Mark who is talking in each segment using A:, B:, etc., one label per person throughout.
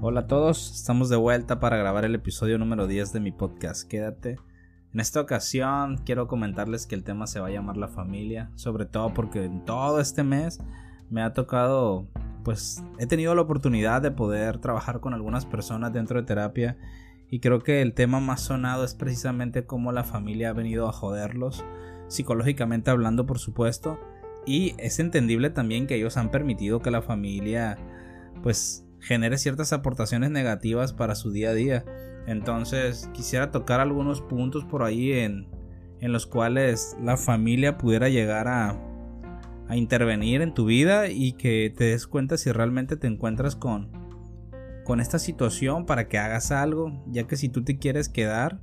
A: Hola a todos, estamos de vuelta para grabar el episodio número 10 de mi podcast. Quédate. En esta ocasión quiero comentarles que el tema se va a llamar la familia, sobre todo porque en todo este mes me ha tocado, pues he tenido la oportunidad de poder trabajar con algunas personas dentro de terapia y creo que el tema más sonado es precisamente cómo la familia ha venido a joderlos, psicológicamente hablando por supuesto, y es entendible también que ellos han permitido que la familia pues genere ciertas aportaciones negativas para su día a día. Entonces quisiera tocar algunos puntos por ahí en, en los cuales la familia pudiera llegar a, intervenir en tu vida y que te des cuenta si realmente te encuentras con, con esta situación para que hagas algo, ya que si tú te quieres quedar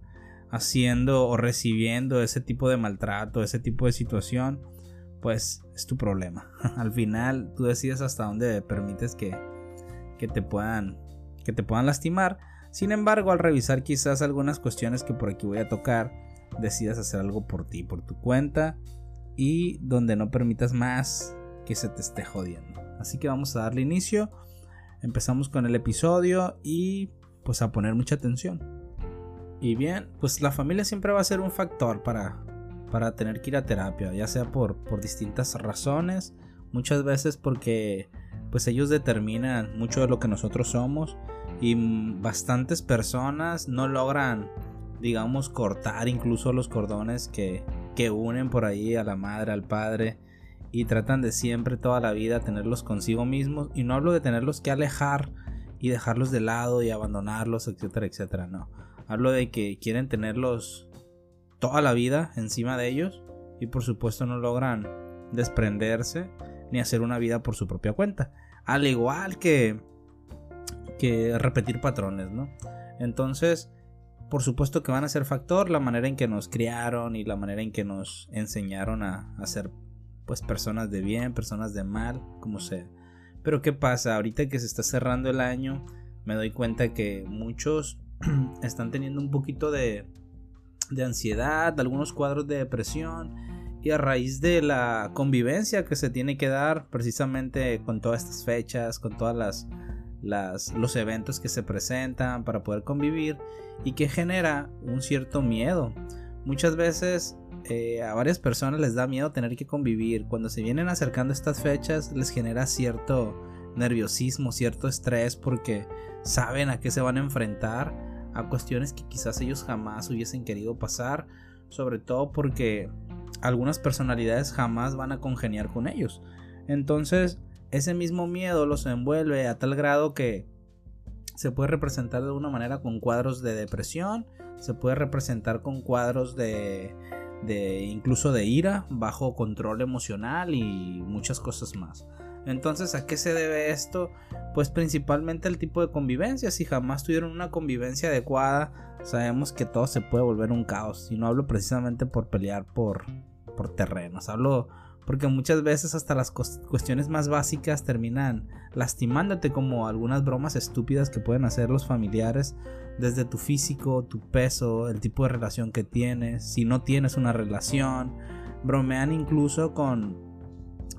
A: haciendo o recibiendo ese tipo de maltrato, ese tipo de situación, pues es tu problema. Al final tú decides hasta dónde permites que, que te puedan que te puedan lastimar. Sin embargo, al revisar quizás algunas cuestiones que por aquí voy a tocar, decidas hacer algo por ti, por tu cuenta y donde no permitas más que se te esté jodiendo. Así que vamos a darle inicio. Empezamos con el episodio y pues a poner mucha atención. Y bien, pues la familia siempre va a ser un factor para, para tener que ir a terapia, ya sea por, por distintas razones, muchas veces porque pues ellos determinan mucho de lo que nosotros somos y bastantes personas no logran digamos cortar incluso los cordones que, que unen por ahí a la madre, al padre y tratan de siempre toda la vida tenerlos consigo mismos y no hablo de tenerlos que alejar y dejarlos de lado y abandonarlos, etcétera, etcétera, no. Hablo de que quieren tenerlos toda la vida encima de ellos y por supuesto no logran desprenderse ni hacer una vida por su propia cuenta. Al igual que, que repetir patrones, ¿no? Entonces, por supuesto que van a ser factor la manera en que nos criaron y la manera en que nos enseñaron a, a ser pues personas de bien, personas de mal, como sea. Pero ¿qué pasa? Ahorita que se está cerrando el año, me doy cuenta que muchos están teniendo un poquito de, de ansiedad, algunos cuadros de depresión y a raíz de la convivencia que se tiene que dar precisamente con todas estas fechas, con todas las, los eventos que se presentan para poder convivir y que genera un cierto miedo. Muchas veces eh, a varias personas les da miedo tener que convivir. Cuando se vienen acercando estas fechas les genera cierto nerviosismo, cierto estrés porque saben a qué se van a enfrentar, a cuestiones que quizás ellos jamás hubiesen querido pasar, sobre todo porque algunas personalidades jamás van a congeniar con ellos. Entonces, ese mismo miedo los envuelve a tal grado que se puede representar de una manera con cuadros de depresión, se puede representar con cuadros de, de incluso de ira, bajo control emocional y muchas cosas más. Entonces, ¿a qué se debe esto? Pues principalmente el tipo de convivencia. Si jamás tuvieron una convivencia adecuada, sabemos que todo se puede volver un caos. Y no hablo precisamente por pelear por, por terrenos, hablo porque muchas veces hasta las cuestiones más básicas terminan lastimándote como algunas bromas estúpidas que pueden hacer los familiares desde tu físico, tu peso, el tipo de relación que tienes, si no tienes una relación, bromean incluso con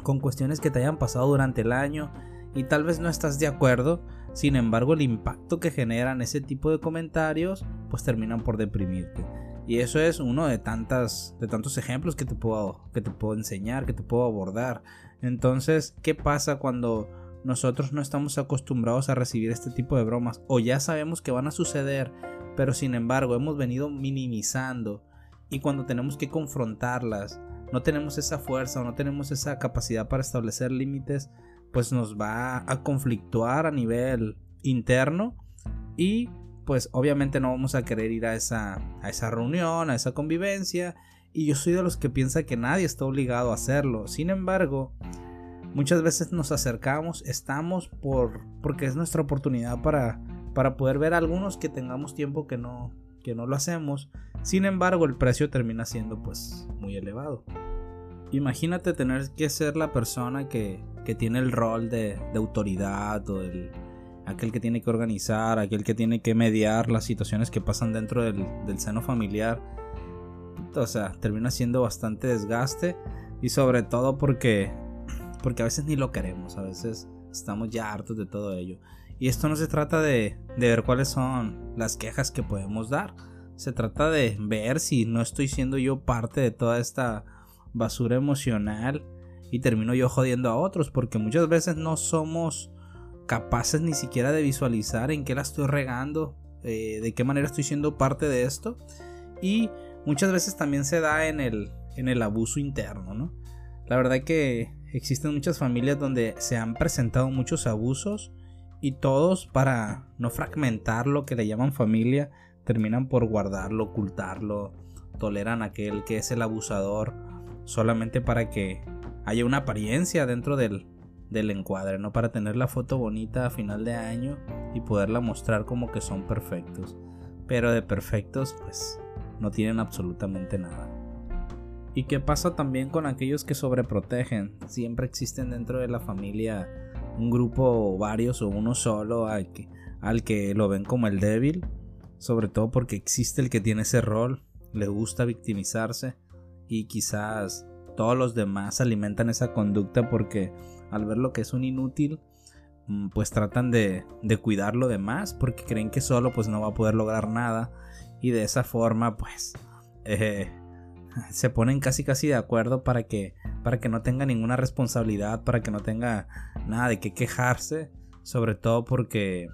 A: con cuestiones que te hayan pasado durante el año y tal vez no estás de acuerdo, sin embargo el impacto que generan ese tipo de comentarios pues terminan por deprimirte. Y eso es uno de tantas de tantos ejemplos que te puedo que te puedo enseñar, que te puedo abordar. Entonces, ¿qué pasa cuando nosotros no estamos acostumbrados a recibir este tipo de bromas o ya sabemos que van a suceder, pero sin embargo hemos venido minimizando y cuando tenemos que confrontarlas no tenemos esa fuerza o no tenemos esa capacidad para establecer límites, pues nos va a conflictuar a nivel interno y pues obviamente no vamos a querer ir a esa, a esa reunión, a esa convivencia y yo soy de los que piensa que nadie está obligado a hacerlo. Sin embargo, muchas veces nos acercamos, estamos por porque es nuestra oportunidad para para poder ver a algunos que tengamos tiempo que no que no lo hacemos. Sin embargo, el precio termina siendo pues muy elevado. Imagínate tener que ser la persona que, que tiene el rol de, autoridad o el, aquel que tiene que organizar, aquel que tiene que mediar las situaciones que pasan dentro del, del seno familiar. O sea, termina siendo bastante desgaste y sobre todo porque porque a veces ni lo queremos, a veces estamos ya hartos de todo ello. Y esto no se trata de, de ver cuáles son las quejas que podemos dar. Se trata de ver si no estoy siendo yo parte de toda esta basura emocional y termino yo jodiendo a otros porque muchas veces no somos capaces ni siquiera de visualizar en qué la estoy regando, eh, de qué manera estoy siendo parte de esto y muchas veces también se da en el, en el abuso interno, ¿no? La verdad que existen muchas familias donde se han presentado muchos abusos y todos para no fragmentar lo que le llaman familia terminan por guardarlo, ocultarlo, toleran a aquel que es el abusador solamente para que haya una apariencia dentro del, del encuadre, no para tener la foto bonita a final de año y poderla mostrar como que son perfectos. Pero de perfectos pues no tienen absolutamente nada. ¿Y qué pasa también con aquellos que sobreprotegen? Siempre existen dentro de la familia un grupo varios o uno solo al que, al que lo ven como el débil, sobre todo porque existe el que tiene ese rol, le gusta victimizarse y quizás todos los demás alimentan esa conducta porque al ver lo que es un inútil, mm, pues tratan de, de cuidarlo de más porque creen que solo pues no va a poder lograr nada y de esa forma pues eh, se ponen casi casi de acuerdo para que para que no tenga ninguna responsabilidad, para que no tenga nada de qué quejarse, sobre todo porque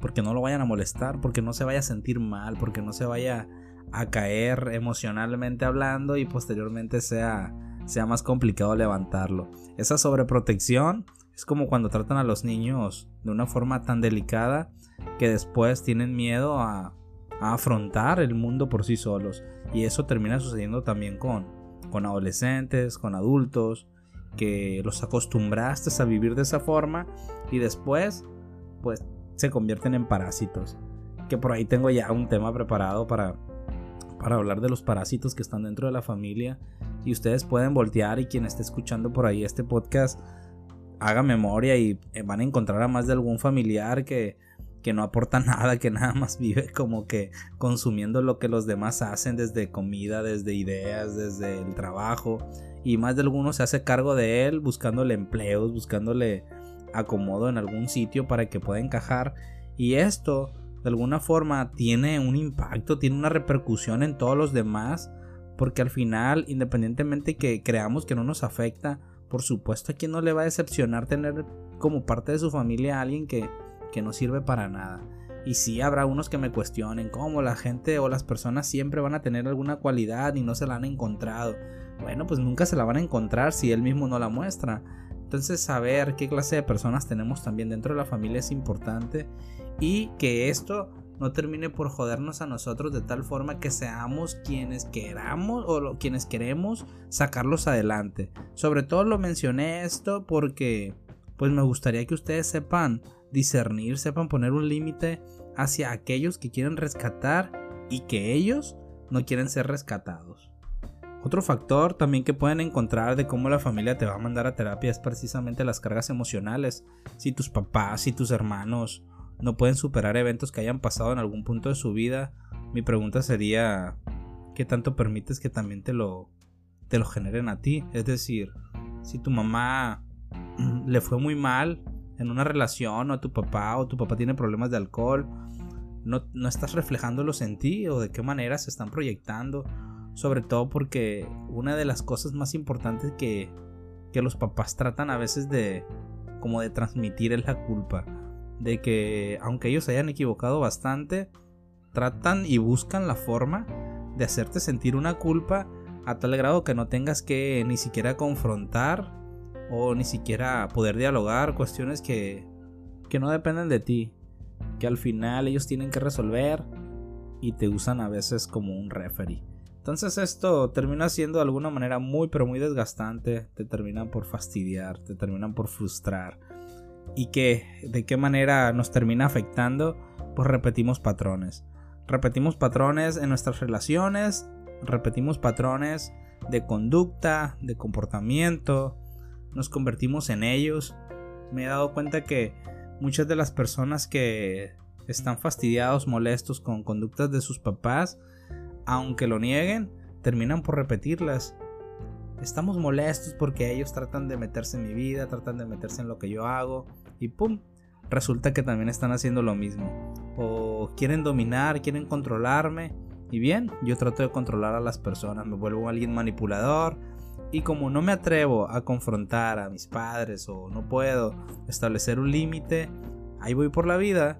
A: porque no lo vayan a molestar, porque no se vaya a sentir mal, porque no se vaya a caer emocionalmente hablando y posteriormente sea sea más complicado levantarlo. Esa sobreprotección es como cuando tratan a los niños de una forma tan delicada que después tienen miedo a, a afrontar el mundo por sí solos. Y eso termina sucediendo también con, con adolescentes, con adultos, que los acostumbraste a vivir de esa forma y después pues se convierten en parásitos. Que por ahí tengo ya un tema preparado para, para hablar de los parásitos que están dentro de la familia. Y ustedes pueden voltear y quien esté escuchando por ahí este podcast haga memoria y van a encontrar a más de algún familiar que que no aporta nada, que nada más vive como que consumiendo lo que los demás hacen desde comida, desde ideas, desde el trabajo. Y más de alguno se hace cargo de él buscándole empleos, buscándole acomodo en algún sitio para que pueda encajar. Y esto, de alguna forma, tiene un impacto, tiene una repercusión en todos los demás. Porque al final, independientemente que creamos que no nos afecta, por supuesto a quien no le va a decepcionar tener como parte de su familia a alguien que que no sirve para nada. Y sí habrá unos que me cuestionen cómo la gente o las personas siempre van a tener alguna cualidad y no se la han encontrado. Bueno, pues nunca se la van a encontrar si él mismo no la muestra. Entonces saber qué clase de personas tenemos también dentro de la familia es importante y que esto no termine por jodernos a nosotros de tal forma que seamos quienes queramos o quienes queremos sacarlos adelante. Sobre todo lo mencioné esto porque pues me gustaría que ustedes sepan discernir, sepan poner un límite hacia aquellos que quieren rescatar y que ellos no quieren ser rescatados. Otro factor también que pueden encontrar de cómo la familia te va a mandar a terapia es precisamente las cargas emocionales. Si tus papás y tus hermanos no pueden superar eventos que hayan pasado en algún punto de su vida, mi pregunta sería ¿qué tanto permites que también te lo te lo generen a ti? Es decir, si tu mamá le fue muy mal en una relación o a tu papá o tu papá tiene problemas de alcohol, no, no estás reflejándolos en ti o de qué manera se están proyectando. Sobre todo porque una de las cosas más importantes que, que los papás tratan a veces de como de transmitir es la culpa. De que aunque ellos hayan equivocado bastante, tratan y buscan la forma de hacerte sentir una culpa a tal grado que no tengas que ni siquiera confrontar o ni siquiera poder dialogar cuestiones que, que no dependen de ti, que al final ellos tienen que resolver y te usan a veces como un referee. Entonces esto termina siendo de alguna manera muy pero muy desgastante, te terminan por fastidiar, te terminan por frustrar. Y que de qué manera nos termina afectando, pues repetimos patrones. Repetimos patrones en nuestras relaciones, repetimos patrones de conducta, de comportamiento, nos convertimos en ellos. Me he dado cuenta que muchas de las personas que están fastidiados, molestos con conductas de sus papás, aunque lo nieguen, terminan por repetirlas. Estamos molestos porque ellos tratan de meterse en mi vida, tratan de meterse en lo que yo hago y ¡pum! resulta que también están haciendo lo mismo. O quieren dominar, quieren controlarme. Y bien, yo trato de controlar a las personas, me vuelvo alguien manipulador. Y como no me atrevo a confrontar a mis padres o no puedo establecer un límite, ahí voy por la vida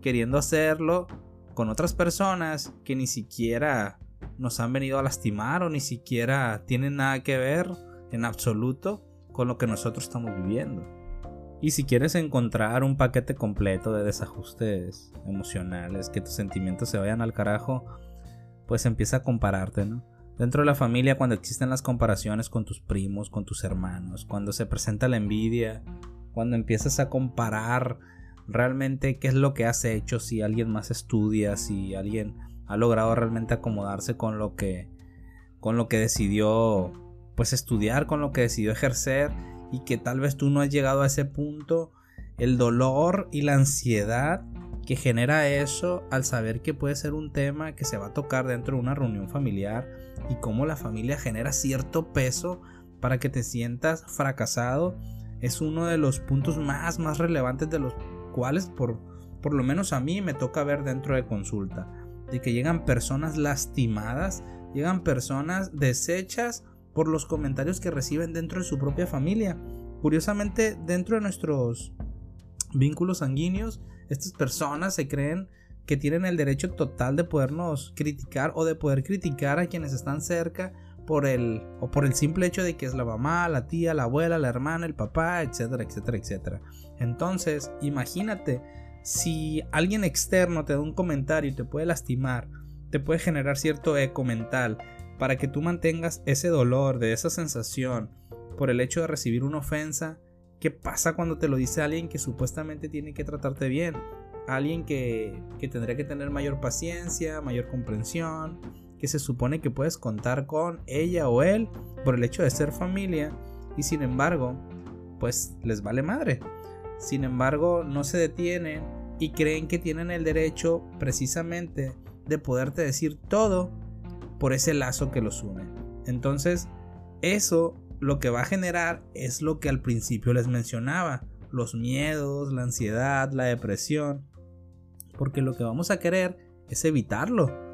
A: queriendo hacerlo con otras personas que ni siquiera nos han venido a lastimar o ni siquiera tienen nada que ver en absoluto con lo que nosotros estamos viviendo. Y si quieres encontrar un paquete completo de desajustes emocionales, que tus sentimientos se vayan al carajo, pues empieza a compararte, ¿no? Dentro de la familia, cuando existen las comparaciones con tus primos, con tus hermanos, cuando se presenta la envidia, cuando empiezas a comparar realmente qué es lo que has hecho, si alguien más estudia, si alguien ha logrado realmente acomodarse con lo que con lo que decidió pues estudiar, con lo que decidió ejercer y que tal vez tú no has llegado a ese punto, el dolor y la ansiedad que genera eso al saber que puede ser un tema que se va a tocar dentro de una reunión familiar y cómo la familia genera cierto peso para que te sientas fracasado es uno de los puntos más más relevantes de los cuales por, por lo menos a mí me toca ver dentro de consulta. De que llegan personas lastimadas, llegan personas deshechas por los comentarios que reciben dentro de su propia familia. Curiosamente, dentro de nuestros vínculos sanguíneos, estas personas se creen que tienen el derecho total de podernos criticar o de poder criticar a quienes están cerca por el o por el simple hecho de que es la mamá, la tía, la abuela, la hermana, el papá, etcétera, etcétera, etcétera. Entonces, imagínate si alguien externo te da un comentario y te puede lastimar, te puede generar cierto eco mental para que tú mantengas ese dolor, de esa sensación por el hecho de recibir una ofensa. ¿Qué pasa cuando te lo dice alguien que supuestamente tiene que tratarte bien? Alguien que, que tendría que tener mayor paciencia, mayor comprensión, que se supone que puedes contar con ella o él por el hecho de ser familia y sin embargo, pues les vale madre. Sin embargo, no se detienen y creen que tienen el derecho precisamente de poderte decir todo por ese lazo que los une. Entonces, eso lo que va a generar es lo que al principio les mencionaba, los miedos, la ansiedad, la depresión, porque lo que vamos a querer es evitarlo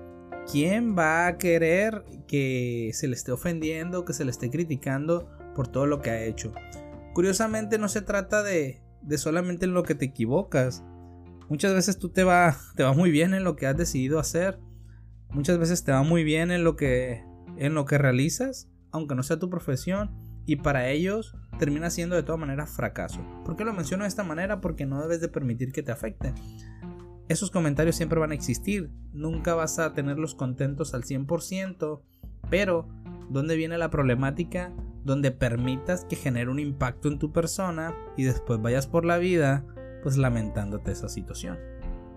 A: ¿quién va a querer que se le esté ofendiendo, que se le esté criticando por todo lo que ha hecho? Curiosamente no se trata de, de solamente en lo que te equivocas. Muchas veces tú te va, muy bien en lo que has decidido hacer. Muchas veces te va muy bien en lo que, en lo que realizas, aunque no sea tu profesión. Y para ellos termina siendo de todas maneras fracaso. ¿Por qué lo menciono de esta manera? Porque no debes de permitir que te afecte esos comentarios siempre van a existir. Nunca vas a tenerlos contentos al 100%, pero ¿dónde viene la problemática? Donde permitas que genere un impacto en tu persona y después vayas por la vida pues lamentándote esa situación.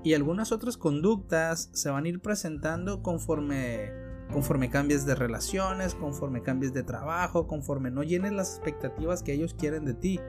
A: Y algunas otras conductas se van a ir presentando conforme conforme cambies de relaciones, conforme cambies de trabajo, conforme no llenes las expectativas que ellos quieren de ti,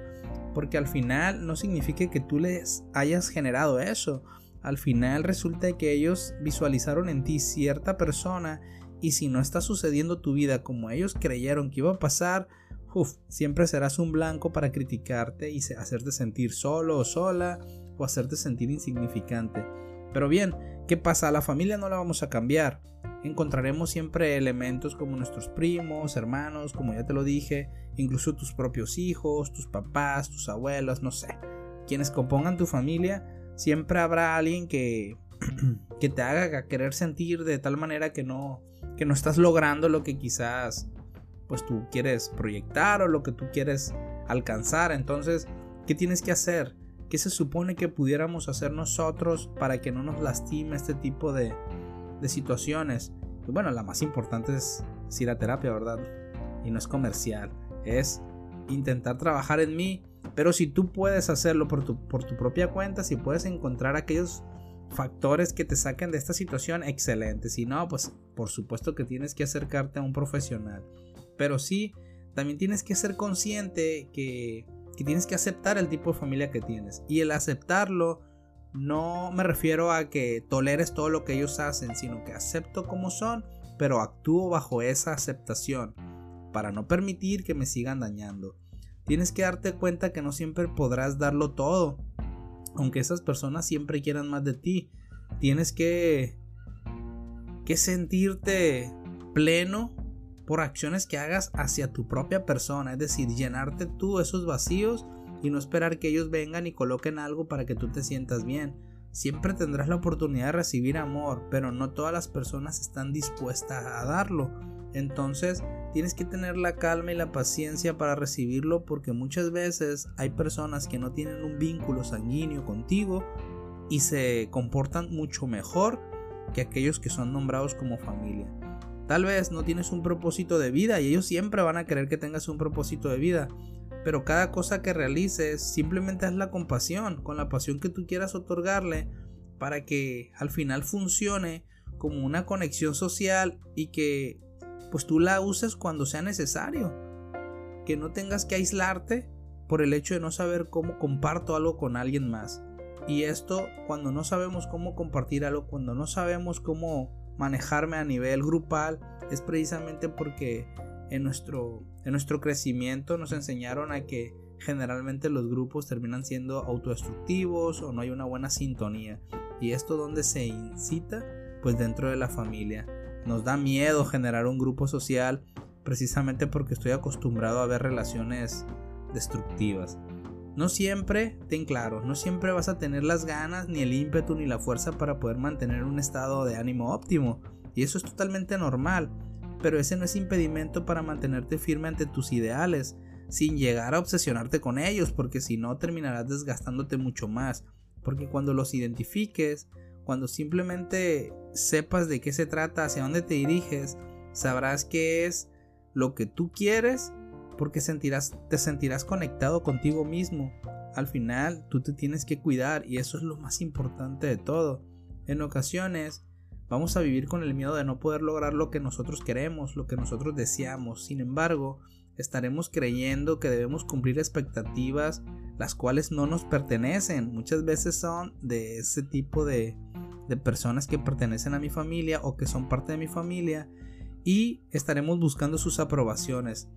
A: porque al final no significa que tú les hayas generado eso, al final resulta que ellos visualizaron en ti cierta persona y si no está sucediendo tu vida como ellos creyeron que iba a pasar, uf, siempre serás un blanco para criticarte y hacerte sentir solo o sola o hacerte sentir insignificante. Pero bien, ¿qué pasa? A la familia no la vamos a cambiar. Encontraremos siempre elementos como nuestros primos, hermanos, como ya te lo dije, incluso tus propios hijos, tus papás, tus abuelos, no sé. Quienes compongan tu familia siempre habrá alguien que, que te haga querer sentir de tal manera que no, que no estás logrando lo que quizás pues tú quieres proyectar o lo que tú quieres alcanzar. Entonces, ¿qué tienes que hacer? ¿Qué se supone que pudiéramos hacer nosotros para que no nos lastime este tipo de, de situaciones? Y bueno, la más importante es, ir a terapia, ¿verdad? Y no es comercial, es intentar trabajar en mí pero si tú puedes hacerlo por tu, por tu propia cuenta, si puedes encontrar aquellos factores que te saquen de esta situación, excelente. Si no, pues por supuesto que tienes que acercarte a un profesional. Pero sí, también tienes que ser consciente que, que tienes que aceptar el tipo de familia que tienes. Y el aceptarlo no me refiero a que toleres todo lo que ellos hacen, sino que acepto como son, pero actúo bajo esa aceptación para no permitir que me sigan dañando. Tienes que darte cuenta que no siempre podrás darlo todo. aunque esas personas siempre quieran más de ti. Tienes que, que sentirte pleno por acciones que hagas hacia tu propia persona, es decir, llenarte tú esos vacíos y no esperar que ellos vengan y coloquen algo para que tú te sientas bien. Siempre tendrás la oportunidad de recibir amor, pero no todas las personas están dispuestas a darlo. Entonces, tienes que tener la calma y la paciencia para recibirlo porque muchas veces hay personas que no tienen un vínculo sanguíneo contigo y se comportan mucho mejor que aquellos que son nombrados como familia. Tal vez no tienes un propósito de vida y ellos siempre van a querer que tengas un propósito de vida, pero cada cosa que realices simplemente es la compasión, con la pasión que tú quieras otorgarle para que al final funcione como una conexión social y que pues tú la uses cuando sea necesario. Que no tengas que aislarte por el hecho de no saber cómo comparto algo con alguien más. Y esto cuando no sabemos cómo compartir algo, cuando no sabemos cómo manejarme a nivel grupal, es precisamente porque en nuestro, en nuestro crecimiento nos enseñaron a que generalmente los grupos terminan siendo autodestructivos o no hay una buena sintonía. ¿Y esto donde se incita? Pues dentro de la familia. Nos da miedo generar un grupo social precisamente porque estoy acostumbrado a ver relaciones destructivas. No siempre, ten claro, no siempre vas a tener las ganas, ni el ímpetu, ni la fuerza para poder mantener un estado de ánimo óptimo. Y eso es totalmente normal pero ese no es impedimento para mantenerte firme ante tus ideales, sin llegar a obsesionarte con ellos, porque si no terminarás desgastándote mucho más, porque cuando los identifiques, cuando simplemente sepas de qué se trata, hacia dónde te diriges, sabrás qué es lo que tú quieres, porque sentirás, te sentirás conectado contigo mismo. Al final, tú te tienes que cuidar y eso es lo más importante de todo. En ocasiones, Vamos a vivir con el miedo de no poder lograr lo que nosotros queremos, lo que nosotros deseamos. Sin embargo, estaremos creyendo que debemos cumplir expectativas las cuales no nos pertenecen. Muchas veces son de ese tipo de, de personas que pertenecen a mi familia o que son parte de mi familia y estaremos buscando sus aprobaciones.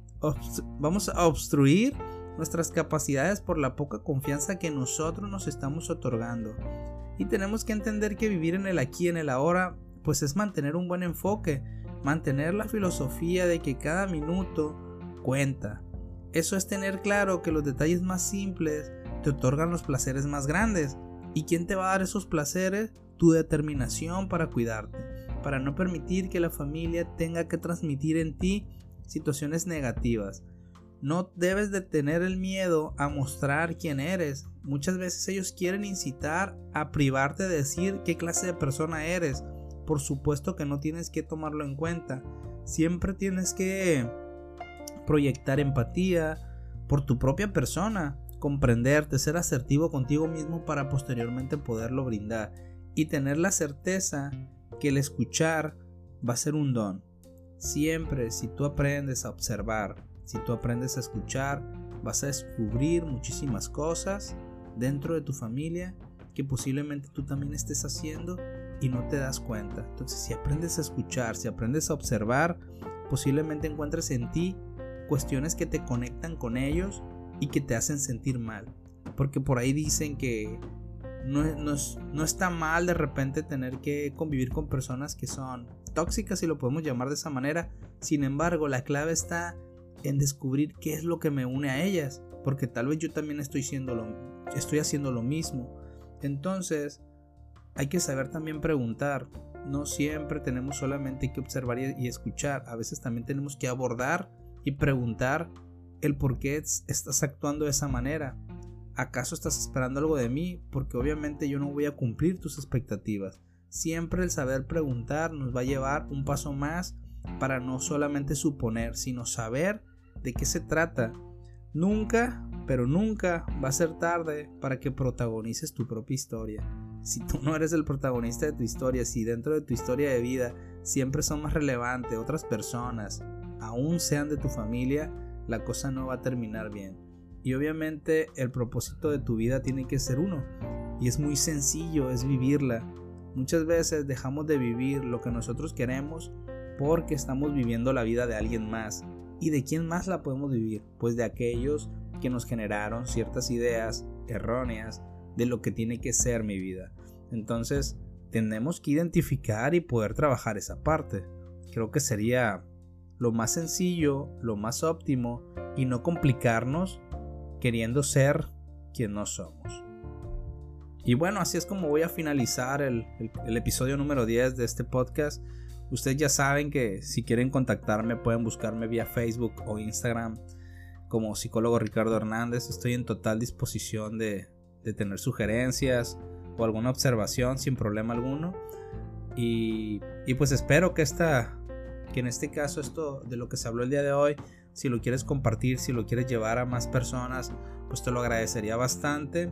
A: vamos a obstruir nuestras capacidades por la poca confianza que nosotros nos estamos otorgando. Y tenemos que entender que vivir en el aquí y en el ahora pues es mantener un buen enfoque, mantener la filosofía de que cada minuto cuenta. Eso es tener claro que los detalles más simples te otorgan los placeres más grandes. ¿Y quién te va a dar esos placeres? Tu determinación para cuidarte, para no permitir que la familia tenga que transmitir en ti situaciones negativas. No debes de tener el miedo a mostrar quién eres. Muchas veces ellos quieren incitar a privarte de decir qué clase de persona eres por supuesto que no tienes que tomarlo en cuenta. Siempre tienes que proyectar empatía por tu propia persona, comprenderte, ser asertivo contigo mismo para posteriormente poderlo brindar y tener la certeza que el escuchar va a ser un don. Siempre si tú aprendes a observar, si tú aprendes a escuchar, vas a descubrir muchísimas cosas dentro de tu familia que posiblemente tú también estés haciendo y no te das cuenta. Entonces, si aprendes a escuchar, si aprendes a observar, posiblemente encuentres en ti cuestiones que te conectan con ellos y que te hacen sentir mal. Porque por ahí dicen que no, no, está mal de repente tener que convivir con personas que son tóxicas, si lo podemos llamar de esa manera. Sin embargo, la clave está en descubrir qué es lo que me une a ellas. Porque tal vez yo también estoy, lo, estoy haciendo lo mismo. Entonces, hay que saber también preguntar. No siempre tenemos solamente que observar y, escuchar. A veces también tenemos que abordar y preguntar el por qué estás actuando de esa manera. ¿Acaso estás esperando algo de mí? Porque obviamente yo no voy a cumplir tus expectativas. Siempre el saber preguntar nos va a llevar un paso más para no solamente suponer, sino saber de qué se trata. Nunca, pero nunca va a ser tarde para que protagonices tu propia historia si tú no eres el protagonista de tu historia, si dentro de tu historia de vida siempre son más relevantes otras personas, aún sean de tu familia, la cosa no va a terminar bien. Y obviamente el propósito de tu vida tiene que ser uno. Y es muy sencillo, es vivirla. Muchas veces dejamos de vivir lo que nosotros queremos porque estamos viviendo la vida de alguien más. ¿Y de quién más la podemos vivir? Pues de aquellos que nos generaron ciertas ideas erróneas de lo que tiene que ser mi vida. Entonces, tenemos que identificar y poder trabajar esa parte. Creo que sería lo más sencillo, lo más óptimo y no complicarnos queriendo ser quien no somos. Y bueno, así es como voy a finalizar el, episodio número 10 de este podcast. Ustedes ya saben que si quieren contactarme pueden buscarme vía Facebook o Instagram como psicólogo Ricardo Hernández. Estoy en total disposición de, tener sugerencias o alguna observación sin problema alguno. Y, y, pues espero que esta, que en este caso esto de lo que se habló el día de hoy, si lo quieres compartir, si lo quieres llevar a más personas, pues te lo agradecería bastante.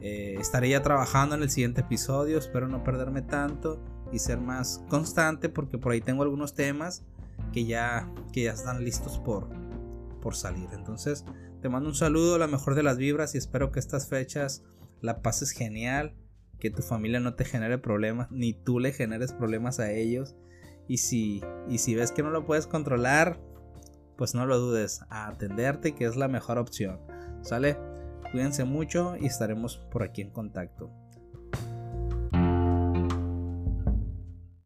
A: Eh, estaré ya trabajando en el siguiente episodio, espero no perderme tanto y ser más constante porque por ahí tengo algunos temas que ya, que ya están listos por, por salir. Entonces, te mando un saludo, la mejor de las vibras y espero que estas fechas la pases genial, que tu familia no te genere problemas, ni tú le generes problemas a ellos. Y si, y si ves que no lo puedes controlar, pues no lo dudes, a atenderte que es la mejor opción. ¿Sale? Cuídense mucho y estaremos por aquí en contacto.